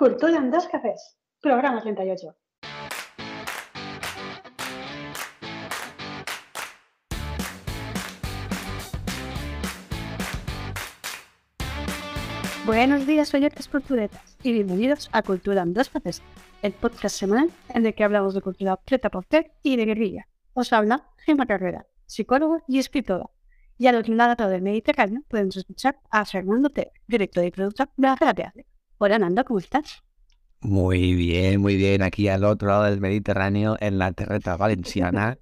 Cultura en dos cafés, programa 38. Buenos días, oyentes culturetas, y bienvenidos a Cultura en dos cafés, el podcast semanal en el que hablamos de cultura preta por y de guerrilla. Os habla Gemma Carrera, psicólogo y escritora. Y al otro lado del Mediterráneo podemos escuchar a Fernando T, director y productor de la Teatro. Hola Nando, ¿cómo estás? Muy bien, muy bien. Aquí al otro lado del Mediterráneo, en la terreta valenciana,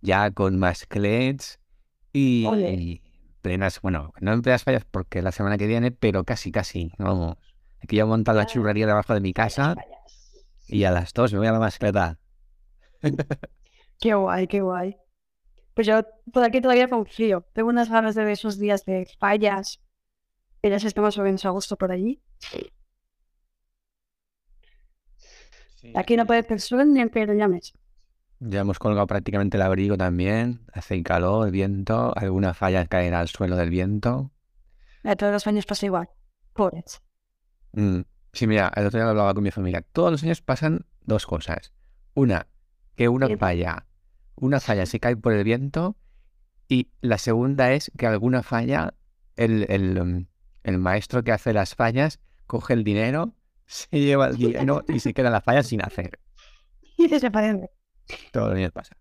ya con más clets y, plenas, bueno, no en plenas fallas porque la semana que viene, pero casi, casi, vamos. Aquí ya he montado la churrería debajo de mi casa y a las dos me voy a la mascleta. qué guay, qué guay. Pues yo por aquí todavía confío. Tengo unas ganas de ver esos días de fallas. ya se estamos o a gusto por allí. Aquí no puede ser sol ni en Pedro Llames. Ya hemos colgado prácticamente el abrigo también. Hace calor, viento. Alguna falla caerá al suelo del viento. A todos los años pasa igual. Pobres. Mm. Sí, mira, el otro día hablaba con mi familia. Todos los años pasan dos cosas. Una, que una falla, una falla se cae por el viento. Y la segunda es que alguna falla, el, el, el maestro que hace las fallas coge el dinero se lleva el dinero y se queda la falla sin hacer. Y desaparece. Todo el día pasa.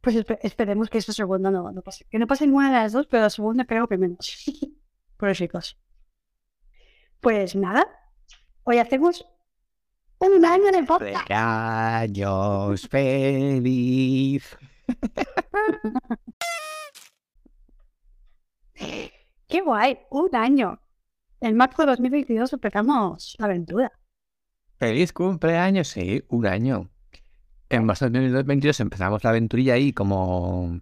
Pues esperemos que esta segunda no, no pase. Que no pase ninguna de las dos, pero la segunda creo que menos. Por chicos. Pues nada. Hoy hacemos un año de podcast. Años feliz. Qué guay, un año. En marzo de 2022 empezamos la aventura. Feliz cumpleaños, sí, un año. En marzo de 2022 empezamos la aventurilla ahí como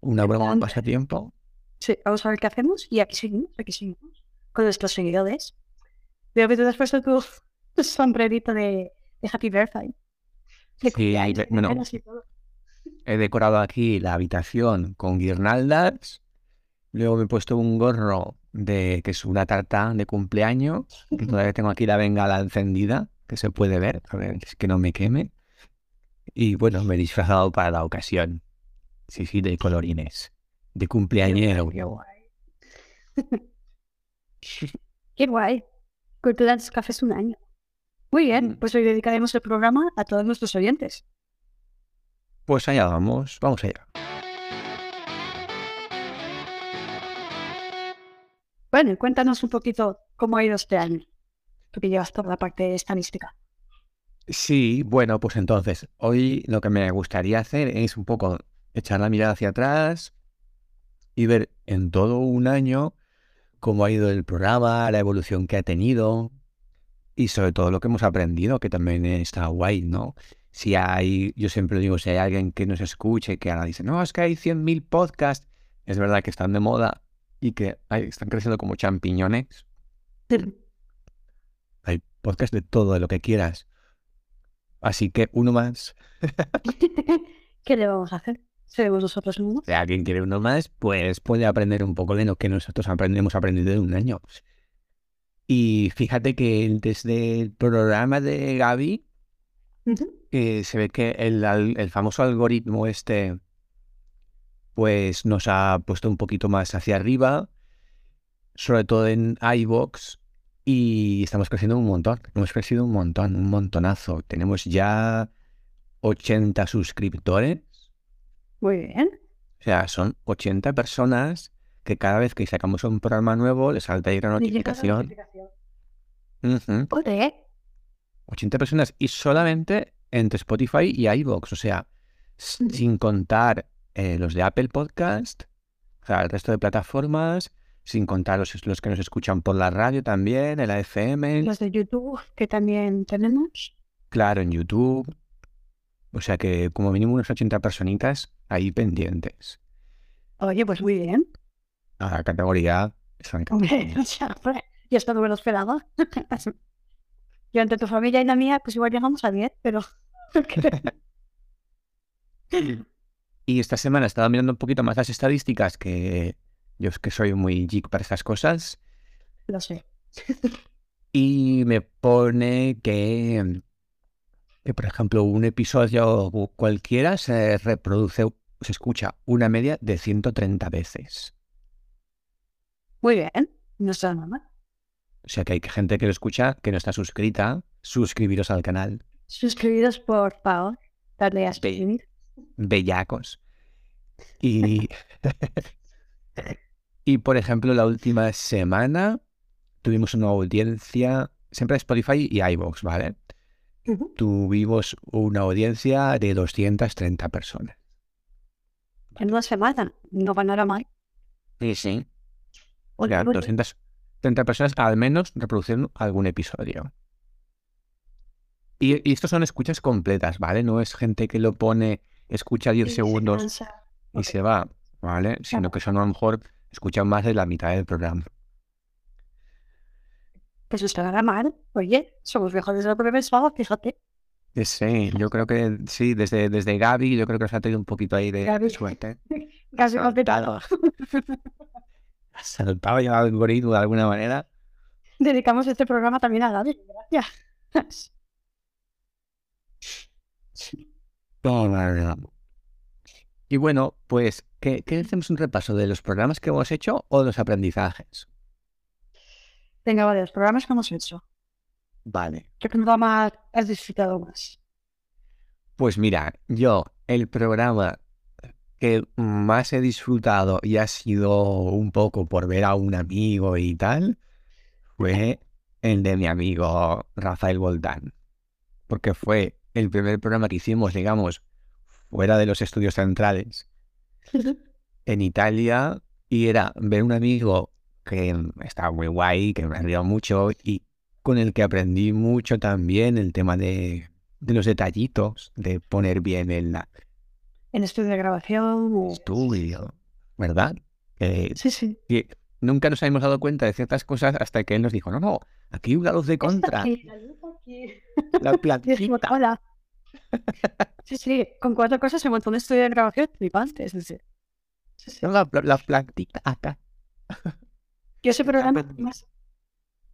una broma, un pasatiempo. Sí, vamos a ver qué hacemos y aquí seguimos, aquí seguimos, con nuestros seguidores. Veo que tú has puesto tu sombrerito de, de Happy Birthday. sí, bueno, he decorado aquí la habitación con guirnaldas. Luego me he puesto un gorro de que es una tarta de cumpleaños, que todavía tengo aquí la bengala encendida, que se puede ver, a ver, es que no me queme. Y bueno, me he disfrazado para la ocasión. Sí, sí, de colorines. De cumpleañero. Qué guay. Qué guay. Culturas Cafés un año. Muy bien, mm. pues hoy dedicaremos el programa a todos nuestros oyentes. Pues allá vamos, vamos allá. Bueno, cuéntanos un poquito cómo ha ido este año, porque llevas toda la parte estadística. Sí, bueno, pues entonces, hoy lo que me gustaría hacer es un poco echar la mirada hacia atrás y ver en todo un año cómo ha ido el programa, la evolución que ha tenido y sobre todo lo que hemos aprendido, que también está guay, ¿no? Si hay, yo siempre digo, si hay alguien que nos escuche, que ahora dice, no, es que hay 100.000 podcasts, es verdad que están de moda, y que están creciendo como champiñones. Hay podcast de todo, de lo que quieras. Así que uno más. ¿Qué le vamos a hacer? ¿Seremos nosotros uno? Si alguien quiere uno más, pues puede aprender un poco de lo que nosotros aprendemos aprendido en un año. Y fíjate que desde el programa de Gaby, eh, se ve que el, el famoso algoritmo este pues nos ha puesto un poquito más hacia arriba, sobre todo en iBox, y estamos creciendo un montón. Hemos crecido un montón, un montonazo. Tenemos ya 80 suscriptores. Muy bien. O sea, son 80 personas que cada vez que sacamos un programa nuevo les salta ahí la notificación. Uh 80 personas y solamente entre Spotify y iBox. O sea, sin contar eh, los de Apple Podcast, o sea, el resto de plataformas, sin contar los, los, que nos escuchan por la radio también, el AFM. Los de YouTube, que también tenemos. Claro, en YouTube. O sea que como mínimo unas 80 personitas ahí pendientes. Oye, pues muy bien. A la categoría. Hombre, o sea, ya esto no me lo esperaba. Yo entre tu familia y la mía, pues igual llegamos a 10, pero... Y esta semana estaba mirando un poquito más las estadísticas, que yo es que soy muy geek para estas cosas. Lo sé. y me pone que, que, por ejemplo, un episodio cualquiera se reproduce, se escucha una media de 130 veces. Muy bien, no está nada mal. O sea que hay gente que lo escucha que no está suscrita. Suscribiros al canal. Suscribiros, por favor. Darle a suscribir. Bellacos. Y, y por ejemplo, la última semana tuvimos una audiencia, siempre de Spotify y iVoox, ¿vale? Tuvimos una audiencia de 230 personas. En una semana, no van a mal. Sí, sí. O sea, 230 personas al menos reproduciendo algún episodio. Y, y estos son escuchas completas, ¿vale? No es gente que lo pone, escucha 10 segundos y se va, ¿vale? Sino que son a lo mejor escuchan más de la mitad del programa. Pues está nada mal. Oye, somos mejores de lo que pensaba, fíjate. Sí, yo creo que sí, desde, desde Gaby, yo creo que nos ha tenido un poquito ahí de suerte. Casi completado. Ha saltado ya el algoritmo de alguna manera. Dedicamos este programa también a Gaby. Gracias. Y bueno, pues, ¿qué, ¿qué, hacemos un repaso de los programas que hemos hecho o de los aprendizajes? Venga, vale, los programas que hemos hecho. Vale. ¿Qué programa has disfrutado más? Pues mira, yo, el programa que más he disfrutado y ha sido un poco por ver a un amigo y tal, fue el de mi amigo Rafael Voltán. Porque fue el primer programa que hicimos, digamos, fuera de los estudios centrales, en Italia, y era ver un amigo que estaba muy guay, que me ha ayudado mucho y con el que aprendí mucho también el tema de, de los detallitos, de poner bien el... En estudio de grabación. Estudio, ¿verdad? sí, sí. Y nunca nos habíamos dado cuenta de ciertas cosas hasta que él nos dijo, no, no, aquí hay una luz de contra. Aquí, la luz aquí. La plantita. sí, sí, con cuatro cosas se montó un estudio de grabación flipantes. Sí, sí. La, la plantita acá. Yo ese programa, más,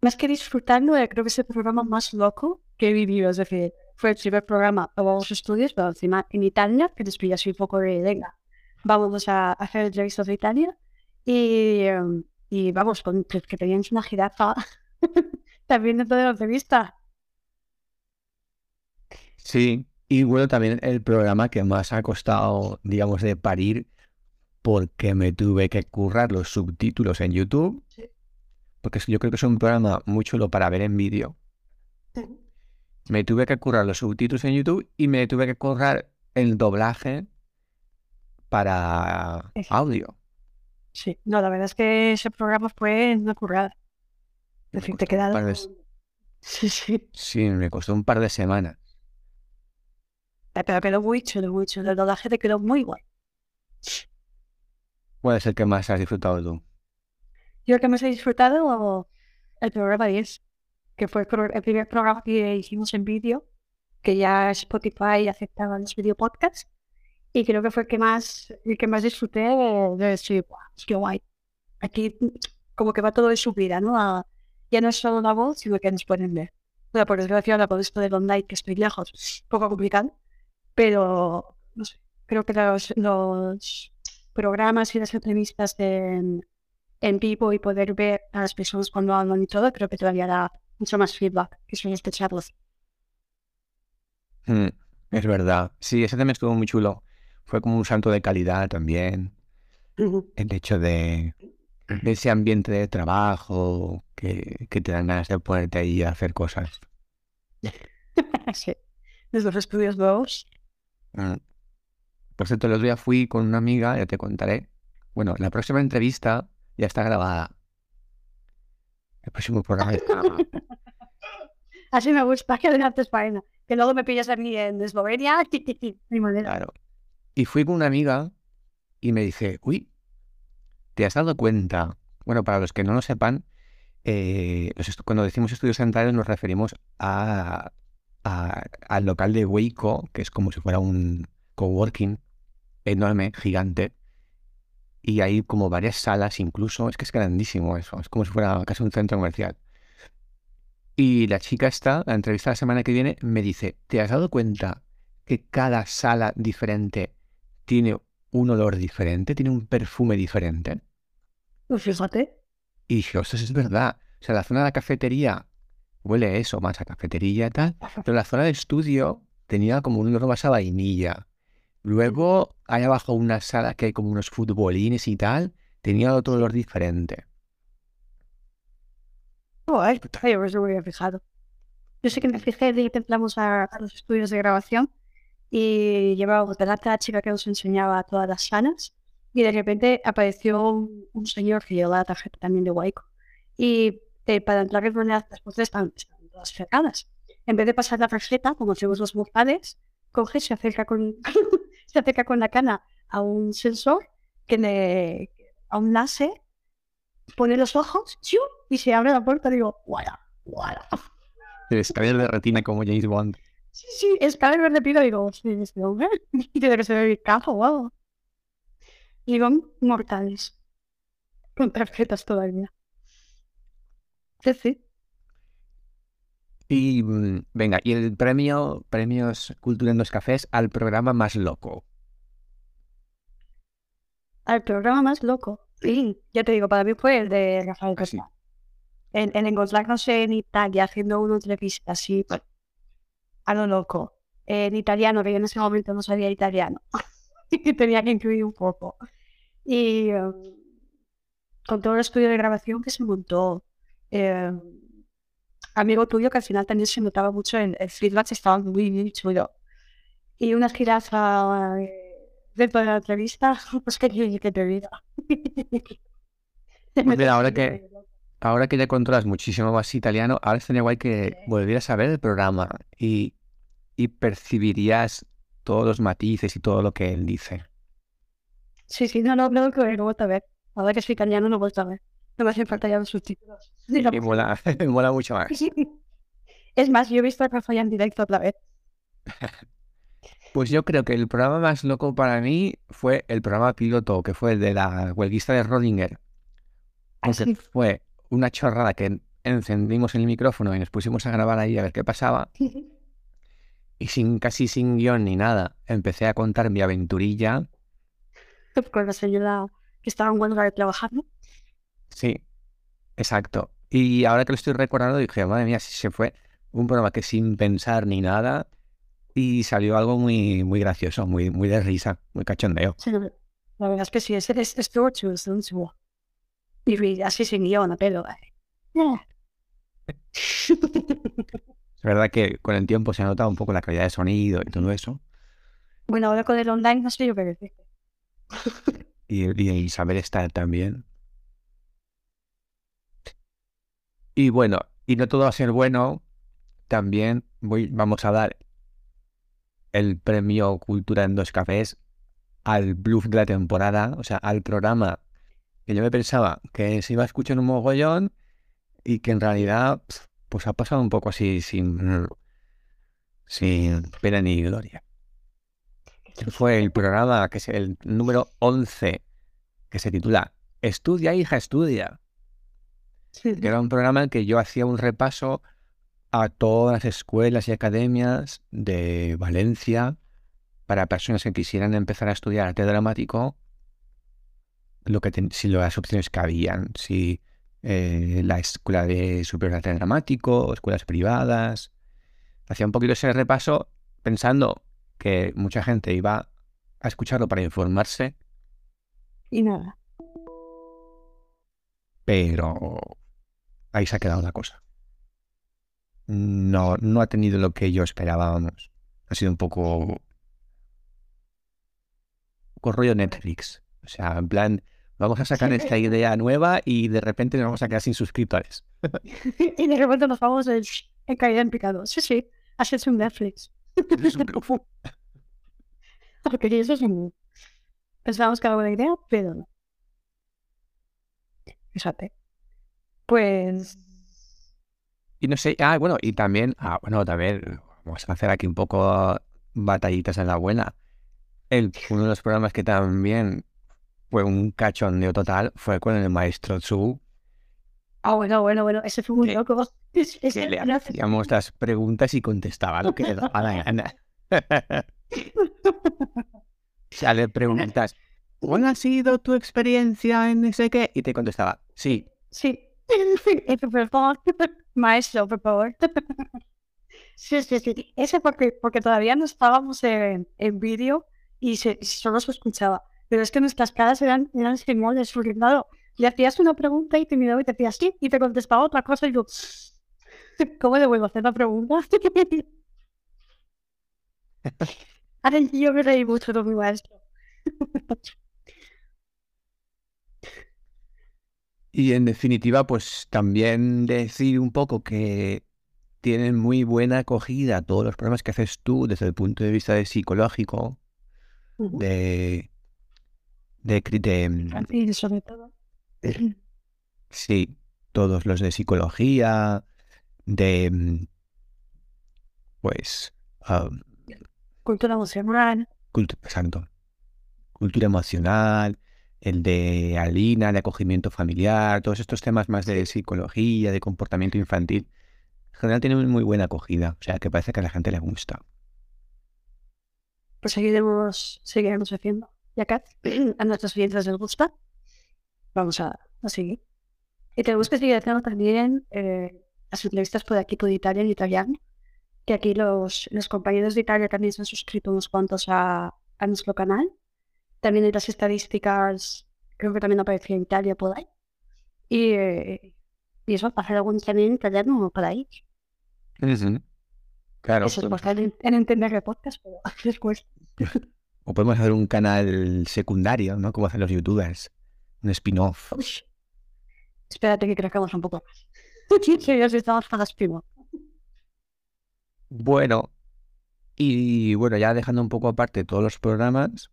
más que disfrutarlo, eh, creo que es el programa más loco que he vivido. Es decir, fue el primer programa para los estudios, pero encima en Italia, que después así un poco de, venga, vamos a hacer entrevistas de Italia. Y, em, y vamos, con, que, que teníamos una jirafa también dentro de la entrevista. Sí, y bueno, también el programa que más ha costado, digamos, de parir porque me tuve que currar los subtítulos en YouTube. Porque yo creo que es un programa muy chulo para ver en vídeo. Me tuve que currar los subtítulos en YouTube y me tuve que currar el doblaje para audio. Sí, no, la verdad es que ese programa fue una currada. Es decir, te quedado. De... Sí, sí. Sí, me costó un par de semanas. Pero quedó muy chulo, muy chulo. El doblaje te quedó muy guay. ¿Cuál es el que más has disfrutado tú? Yo el que más he disfrutado el programa 10, que fue el primer programa que hicimos en vídeo, que ya Spotify aceptaba los video podcasts. Y creo que fue el que más, el que más disfruté de, decir, wow, qué guay. Aquí como que va todo de subida, ¿no? ya no es solo la voz, sino que nos pueden ver. Bueno, por desgracia, la esto del online, que estoy lejos, es poco complicado. Pero, no sé, creo que los, los programas y las entrevistas en, en vivo y poder ver a las personas cuando hablan y todo, creo que todavía da mucho más feedback que son escucharlos. Mm, es verdad. Sí, ese también estuvo muy chulo. Fue como un salto de calidad también. El hecho de, ese ambiente de trabajo que, que, te dan ganas de ponerte ahí a hacer cosas. sí. Desde los estudios nuevos. Mm. Por cierto, el otro día fui con una amiga, ya te contaré. Bueno, la próxima entrevista ya está grabada. El próximo programa está grabado. Así me gusta que adelantes faena. Que luego me pillas a mí en Eslovenia. Mi manera. Claro. Y fui con una amiga y me dice, uy, ¿te has dado cuenta? Bueno, para los que no lo sepan, eh, cuando decimos estudios centrales nos referimos a, al local de Waco, que es como si fuera un coworking enorme, gigante. Y hay como varias salas incluso. Es que es grandísimo eso. Es como si fuera casi un centro comercial. Y la chica está, la entrevista la semana que viene, me dice, ¿te has dado cuenta que cada sala diferente tiene un olor diferente, tiene un perfume diferente? Pues fíjate. Y dije, ostras, es verdad. O sea, la zona de la cafetería huele eso, más a cafetería y tal. Pero la zona de estudio tenía como un olor más a vainilla. Luego, hay abajo una sala que hay como unos futbolines y tal, tenía otro olor diferente. Oh, ay, pues no me había fijado. Yo sé que me fijé de que templamos a, a los estudios de grabación y llevábamos delante a la chica que nos enseñaba todas las salas y de repente apareció un, un señor que llevaba la tarjeta también de Waiko y eh, para entrar en una las puertas estaban, estaban todas cerradas. En vez de pasar la tarjeta, como hacemos los mortales, coge, se acerca con, se acerca con la cana a un sensor, que le, a un láser, pone los ojos y se abre la puerta. Digo, ¡guara! ¡guara! El escáner de retina como James Bond. Sí, sí, escáner verde pido. Digo, sí, este hombre tiene que ser el cajo, wow. Y son mortales. Con tarjetas todavía. Sí, sí. Y mm, venga, y el premio, premios Cultura en dos Cafés al programa más loco. Al programa más loco. Sí, ya te digo, para mí fue el de Rafael Ah, sí. Pesma. El, el encontrarnos en Italia haciendo una entrevista así, pues, a lo loco. En italiano, que yo en ese momento no sabía italiano. y tenía que incluir un poco. Y em, con todo el estudio de grabación que se montó. em, amigo tuyo que al final también se notaba mucho el, el feedback, estaba muy, muy chulo. Y una jirafa eh, dentro de la entrevista, pues que, que te diga. Pues mira, ahora que- Ahora que ya controlas muchísimo más italiano, ahora estaría guay que volvieras a ver el programa y, y percibirías todos los matices y todo lo que él dice. Sí, sí, no, no, no, que lo he vuelto a ver. Ahora que soy italiano, no he vuelto a ver. No me hacen falta ya los subtítulos. Y mola, mucho más. Es más, yo he visto a Rafa ya en directo otra vez. Pues yo creo que el programa más loco para mí fue el programa piloto, que fue el de la huelguista de Rodinger. Así. fue una chorrada que encendimos el micrófono y nos pusimos a grabar ahí a ver qué pasaba. Y sin casi sin guion ni nada, empecé a contar mi aventurilla. Con la señora que estaba en huelga de trabajar, ¿no? Sí, exacto. Y ahora que lo estoy recordando, dije, madre mía, si se fue un programa que sin pensar ni nada y salió algo muy, muy gracioso, muy, muy de risa, muy cachondeo. Sí, la verdad es que sí, es, es, estuvo chulo. Y así sin guion, pero... Es verdad que con el tiempo se ha notado un poco la calidad de sonido y todo eso. Bueno, ahora con el online no sé yo qué decir. Y, y el saber estar también. Y bueno, y no todo va a ser bueno. También voy, vamos a dar el premio Cultura en dos cafés al bluff de la temporada, o sea, al programa que yo me pensaba que se iba a escuchar un mogollón y que en realidad pues ha pasado un poco así sin, sin pena ni gloria. Fue el programa que es el número 11 que se titula Estudia, hija, estudia. Sí, Que era un programa en que yo hacía un repaso a todas las escuelas y academias de Valencia para personas que quisieran empezar a estudiar arte dramático, lo que ten- si las opciones que habían, si eh, la escuela de superior de arte dramático, escuelas privadas. Hacía un poquito ese repaso pensando que mucha gente iba a escucharlo para informarse, Y nada. pero ahí se ha quedado la cosa. No, no ha tenido lo que yo esperaba, vamos. Ha sido un poco, un rollo Netflix. O sea, en plan, vamos a sacar esta idea nueva y de repente nos vamos a quedar sin suscriptores. y de repente nos vamos en, en caída en picado. Sí, sí, hecho un Netflix. Es un. Porque eso es un... Pensábamos que era buena idea, pero no. Fíjate. Pues... Y no sé, ah, bueno, y también, ah, bueno, también vamos a hacer aquí un poco batallitas en la buena. El, uno de los programas que también fue un cachondeo total fue con el maestro Tzu, Ah, bueno, bueno, bueno, ese fue muy loco. Ese- Que le hacíamos las preguntas y contestaba lo que le daba la gana. Sea, le preguntas, ¿cuál ha sido tu experiencia en ese qué? Y te contestaba, sí. Sí. Y por favor, maestro, por favor. Sí, sí, sí. Ese porque, porque todavía no estábamos en, en vídeo y, se, solo se escuchaba. Pero es que nuestras caras eran, eran gimones, porque claro, le hacías una pregunta y te miraba y te decía sí, y te contestaba otra cosa y yo, ¿cómo le vuelvo a hacer la pregunta? Ay, yo me reí mucho con mi maestro. Y en definitiva, pues también decir un poco que tienen muy buena acogida todos los programas que haces tú desde el punto de vista de psicológico, de, de, de- Y sobre todo. sí, todos los de psicología, de mm, pues Cultura emocional. cultu- exacto, cultura emocional, el de Alina, de acogimiento familiar, todos estos temas más de psicología, de comportamiento infantil, en general tienen muy buena acogida, o sea que parece que a la gente le gusta. pues seguiremos, seguiremos haciendo. Y acá, a nuestros clientes les gusta, vamos a, a seguir. Y tenemos que seguir haciendo también eh, las entrevistas por aquí, por Italia en italiano, que aquí los, los compañeros de Italia también se han suscrito unos cuantos a, a nuestro canal. También en las estadísticas, creo que también aparecía Italia por ahí. Y, eh, y eso, hacer algún también en italiano por ahí. Claro, Eso es importante en, en entender el podcast, pero les cuesta. o podemos hacer un canal secundario, ¿no? Como hacen los youtubers, un spin-off. Espérate que crezcamos un poco más. Ya estamos para primo. Bueno, y bueno, ya dejando un poco aparte todos los programas,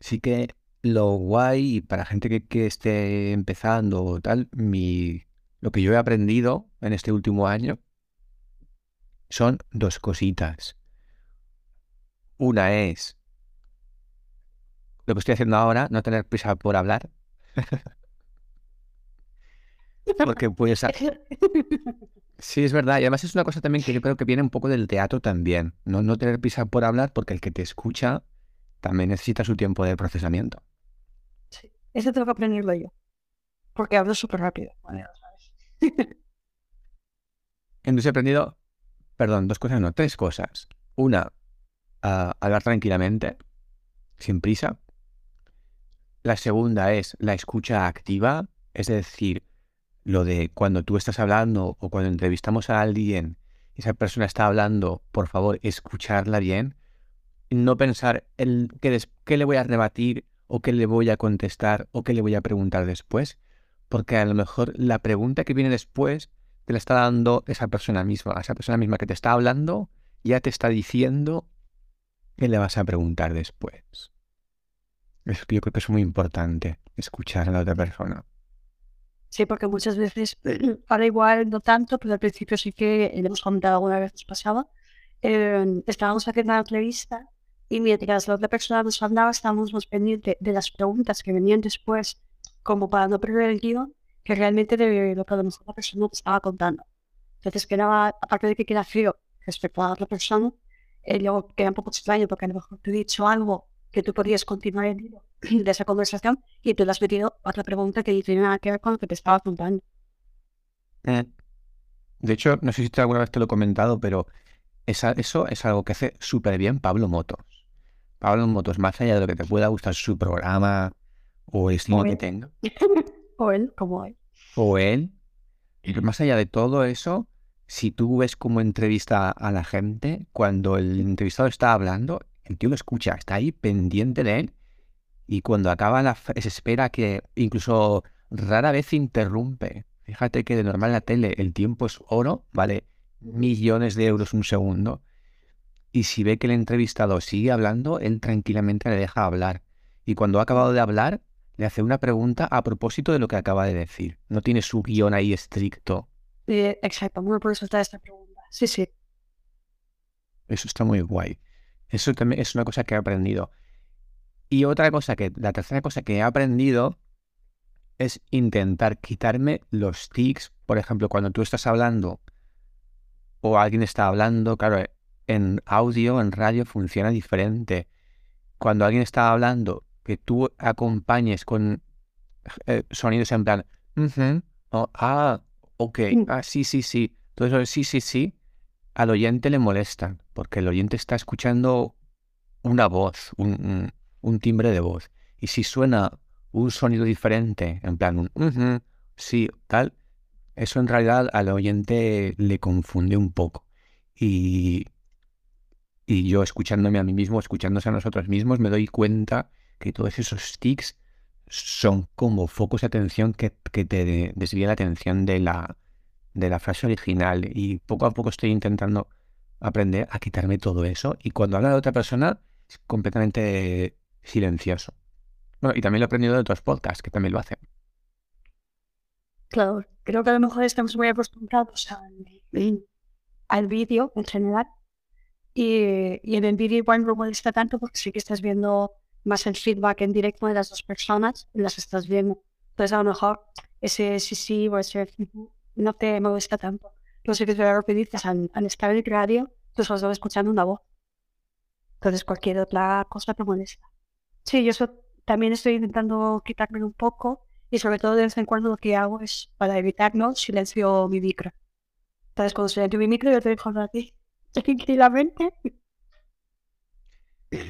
sí que lo guay para gente que, que esté empezando o tal, mi, lo que yo he aprendido en este último año son dos cositas. Una es lo que estoy haciendo ahora, no tener prisa por hablar, porque puedes, Sí, es verdad. Y además es una cosa también que yo creo que viene un poco del teatro también. No, no tener prisa por hablar porque el que te escucha también necesita su tiempo de procesamiento. Sí, Ese tengo que aprenderlo yo. Porque hablo súper rápido. Bueno, ya lo sabes. Entonces he aprendido, perdón, dos cosas, no, tres cosas. Una, a hablar tranquilamente, sin prisa. La segunda es la escucha activa, es decir, lo de cuando tú estás hablando o cuando entrevistamos a alguien esa persona está hablando, por favor, escucharla bien. No pensar el des- qué le voy a rebatir o qué le voy a contestar o qué le voy a preguntar después, porque a lo mejor la pregunta que viene después te la está dando esa persona misma, esa persona misma que te está hablando, ya te está diciendo qué le vas a preguntar después. Yo creo que es muy importante, escuchar a la otra persona. Sí, porque muchas veces, ahora igual no tanto, pero al principio sí que le hemos comentado alguna vez nos pasaba. eh, estábamos haciendo la entrevista y mientras la otra persona nos hablaba, estábamos más pendientes de las preguntas que venían después, como para no perder el guion, que realmente de lo que a lo mejor la persona te estaba contando. Entonces quedaba, aparte de que queda frío respecto a la otra persona, eh, luego queda un poco extraño porque a lo mejor te he dicho algo que tú podías continuar el de esa conversación y tú le has metido otra pregunta que no tiene nada que ver con lo que te estaba contando. De hecho, no sé si te- alguna vez te lo he comentado, pero esa- eso es algo que hace súper bien Pablo Motos. Pablo Motos, más allá de lo que te pueda gustar su programa o el estilo que tenga, O él, como él. o él, pero más allá de todo eso, si tú ves cómo entrevista a la gente, cuando el entrevistado está hablando, el tío lo escucha, está ahí pendiente de él, y cuando acaba la se espera que incluso rara vez interrumpe. Fíjate que de normal en la tele el tiempo es oro, vale millones de euros un segundo, y si ve que el entrevistado sigue hablando, él tranquilamente le deja hablar. Y cuando ha acabado de hablar, le hace una pregunta a propósito de lo que acaba de decir. No tiene su guion ahí estricto. Exacto, bueno, por eso está esta pregunta. Sí, sí. Eso está muy guay. Eso también es una cosa que he aprendido. Y otra cosa que, la tercera cosa que he aprendido es intentar quitarme los tics. Por ejemplo, cuando tú estás hablando o alguien está hablando, claro, en audio, en radio funciona diferente. Cuando alguien está hablando, que tú acompañes con eh, sonidos en plan, ah, ok, ah, sí, sí, sí. Todo eso, sí, sí, sí, al oyente le molestan, porque el oyente está escuchando una voz, un, timbre de voz. Y si suena un sonido diferente, en plan un sí, tal, eso en realidad al oyente le confunde un poco. Y, y yo escuchándome a mí mismo, escuchándose a nosotros mismos, me doy cuenta que todos esos tics son como focos de atención que, que te desvían la atención de la, de la frase original. Y poco a poco estoy intentando aprender a quitarme todo eso. Y cuando habla de otra persona, es completamente silencioso. Bueno, y también lo he aprendido de otros podcasts que también lo hacen. Claro, creo que a lo mejor estamos muy acostumbrados al, al vídeo en general. Y, y en el vídeo igual no molesta tanto porque sí que estás viendo más el feedback en directo de las dos personas las estás viendo. Entonces a lo mejor ese sí sí o ese no te molesta tanto. Lo sé que que al, al estar en el radio, tú solo estás escuchando una voz. Entonces cualquier otra cosa te molesta. Sí, yo eso también estoy intentando quitarme un poco y sobre todo de vez en cuando lo que hago es para evitarlo silencio mi micro. Entonces cuando silencio mi micro yo te dejo a ti tranquilamente.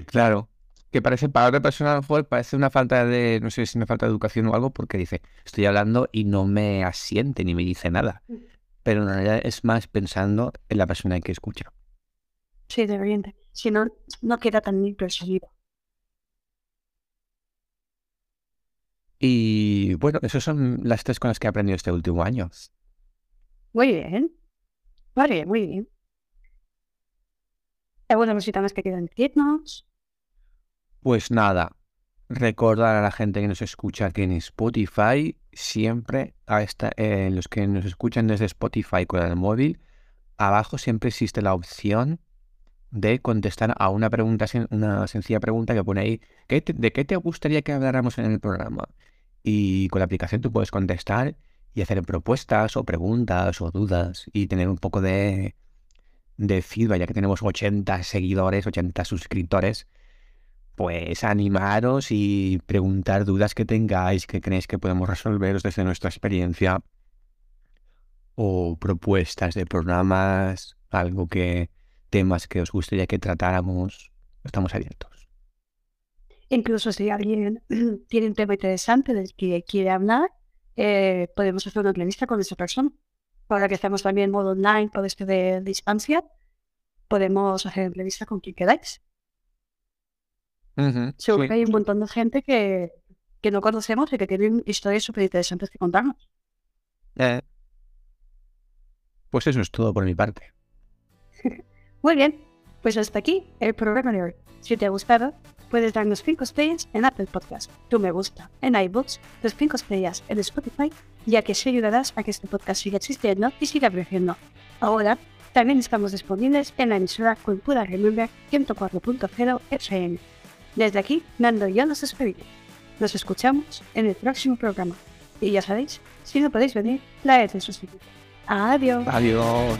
Claro, que parece para otra persona a lo mejor parece una falta de, no sé si una falta de educación o algo, porque dice, estoy hablando y no me asiente ni me dice nada. Pero en realidad es más pensando en la persona que escucha. Sí, de oriente. Si no, no queda tan sonido. Y bueno, esas son las tres cosas que he aprendido este último año. Muy bien. Vale, muy bien. ¿Alguna cosita más que quieran decirnos? Pues nada, recordar a la gente que nos escucha que en Spotify siempre, a esta, eh, los que nos escuchan desde Spotify con el móvil, abajo siempre existe la opción de contestar a una pregunta, una sencilla pregunta que pone ahí, ¿qué te- ¿de qué te gustaría que habláramos en el programa? Y con la aplicación tú puedes contestar y hacer propuestas o preguntas o dudas y tener un poco de, de feedback, ya que tenemos 80 seguidores, 80 suscriptores, pues animaros y preguntar dudas que tengáis, que creéis que podemos resolveros desde nuestra experiencia o propuestas de programas, algo que temas que os gustaría que tratáramos, estamos abiertos. Incluso si alguien tiene un tema interesante del que quiere hablar, eh, podemos hacer una entrevista con esa persona. Ahora que estamos también en modo online, por esto de distancia, podemos hacer entrevista con quien queráis. Seguro sí. que hay un montón de gente que, que no conocemos y que tienen historias súper interesantes que contarnos. Eh, Pues eso es todo por mi parte. Muy bien, pues hasta aquí el programa de hoy. Si te ha gustado, puedes darnos 5 estrellas en Apple Podcast, tu me gusta en iBooks, tus 5 estrellas en Spotify, ya que así ayudarás a que este podcast siga existiendo y siga creciendo. Ahora, también estamos disponibles en la emisora Cultura Remember 104.0 FM. Desde aquí, Nando y yo nos despedimos. Nos escuchamos en el próximo programa. Y ya sabéis, si no podéis venir, la de sustituto. Adiós. Adiós.